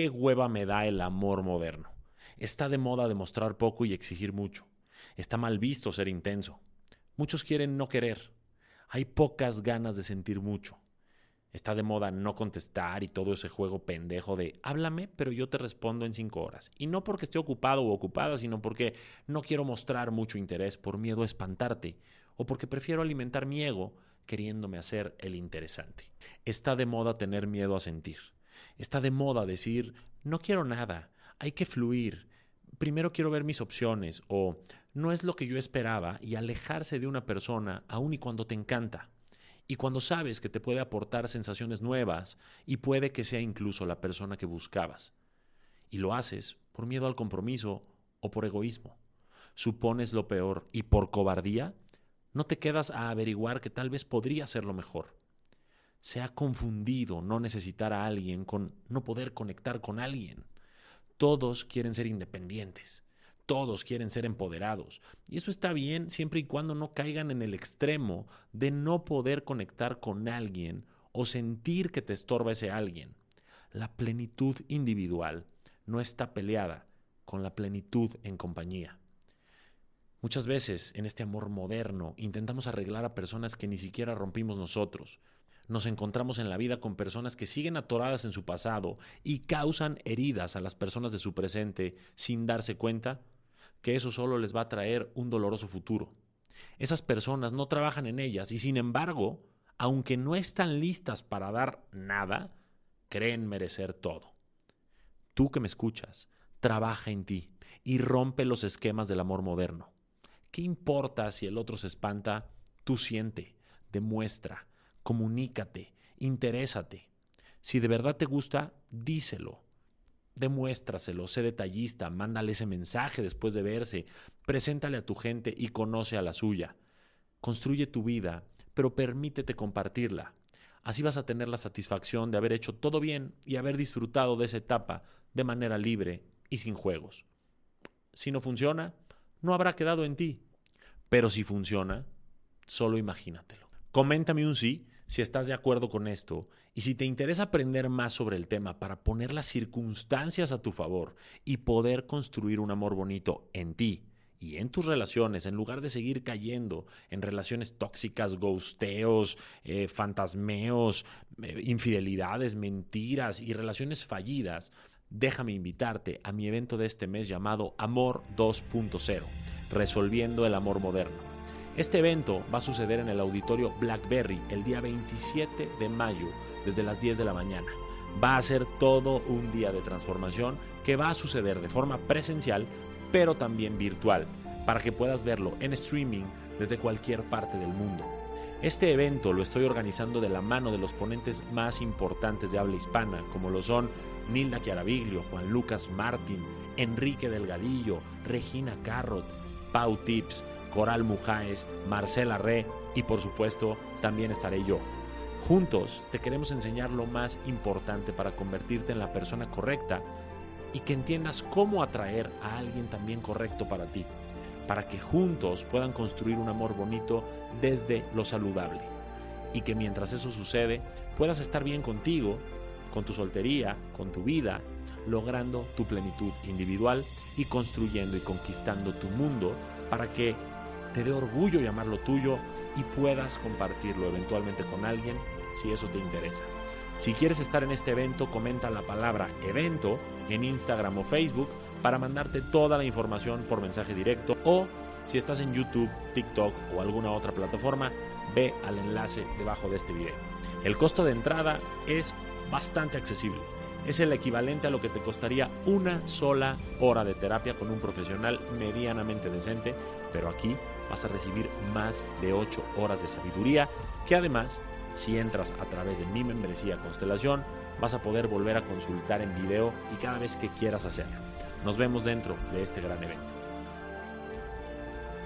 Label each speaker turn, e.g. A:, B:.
A: qué hueva me da el amor moderno. Está de moda demostrar poco y exigir mucho. Está mal visto ser intenso. Muchos quieren no querer. Hay pocas ganas de sentir mucho. Está de moda no contestar y todo ese juego pendejo de háblame, pero yo te respondo en cinco horas. Y no porque esté ocupado o ocupada, sino porque no quiero mostrar mucho interés por miedo a espantarte o porque prefiero alimentar mi ego queriéndome hacer el interesante. Está de moda tener miedo a sentir. Está de moda decir no quiero nada, hay que fluir. Primero quiero ver mis opciones o no es lo que yo esperaba y alejarse de una persona aun y cuando te encanta y cuando sabes que te puede aportar sensaciones nuevas y puede que sea incluso la persona que buscabas. Y lo haces por miedo al compromiso o por egoísmo. Supones lo peor y por cobardía no te quedas a averiguar que tal vez podría ser lo mejor. Se ha confundido no necesitar a alguien con no poder conectar con alguien. Todos quieren ser independientes todos quieren ser empoderados. Y eso está bien siempre y cuando no caigan en el extremo de no poder conectar con alguien o sentir que te estorba ese alguien. La plenitud individual no está peleada con la plenitud en compañía. Muchas veces en este amor moderno intentamos arreglar a personas que ni siquiera rompimos nosotros. Nos encontramos en la vida con personas que siguen atoradas en su pasado y causan heridas a las personas de su presente sin darse cuenta que eso solo les va a traer un doloroso futuro. Esas personas no trabajan en ellas y sin embargo, aunque no están listas para dar nada, creen merecer todo. Tú que me escuchas, trabaja en ti y rompe los esquemas del amor moderno. ¿Qué importa si el otro se espanta? Tú siente, demuestra, comunícate, interésate. Si de verdad te gusta, díselo Demuéstraselo, sé detallista, mándale ese mensaje después de verse, preséntale a tu gente y conoce a la suya. Construye tu vida, pero permítete compartirla. Así vas a tener la satisfacción de haber hecho todo bien y haber disfrutado de esa etapa de manera libre y sin juegos. Si no funciona, no habrá quedado en ti. Pero si funciona, solo imagínatelo. Coméntame un sí si estás de acuerdo con esto y si te interesa aprender más sobre el tema para poner las circunstancias a tu favor y poder construir un amor bonito en ti y en tus relaciones, en lugar de seguir cayendo en relaciones tóxicas, ghosteos, eh, fantasmeos, eh, infidelidades, mentiras y relaciones fallidas, déjame invitarte a mi evento de este mes llamado Amor 2.0, Resolviendo el Amor Moderno. Este evento va a suceder en el auditorio Blackberry el día 27 de mayo desde las 10 de la mañana. Va a ser todo un día de transformación que va a suceder de forma presencial pero también virtual para que puedas verlo en streaming desde cualquier parte del mundo. Este evento lo estoy organizando de la mano de los ponentes más importantes de habla hispana, como lo son Nilda Chiaraviglio, Juan Lucas Martín, Enrique Delgadillo, Regina Carrot, Pau Tips, Coral Mujáez, Marcela Re y por supuesto también estaré yo. Juntos te queremos enseñar lo más importante para convertirte en la persona correcta y que entiendas cómo atraer a alguien también correcto para ti, para que juntos puedan construir un amor bonito desde lo saludable y que mientras eso sucede puedas estar bien contigo, con tu soltería, con tu vida, logrando tu plenitud individual y construyendo y conquistando tu mundo para que te dé orgullo llamarlo tuyo y puedas compartirlo eventualmente con alguien si eso te interesa. Si quieres estar en este evento, comenta la palabra evento en Instagram o Facebook para mandarte toda la información por mensaje directo o si estás en YouTube, TikTok o alguna otra plataforma, ve al enlace debajo de este video. El costo de entrada es bastante accesible. Es el equivalente a lo que te costaría una sola hora de terapia con un profesional medianamente decente, pero aquí vas a recibir más de 8 horas de sabiduría que además, si entras a través de mi membresía Constelación, vas a poder volver a consultar en video y cada vez que quieras hacerlo. Nos vemos dentro de este gran evento.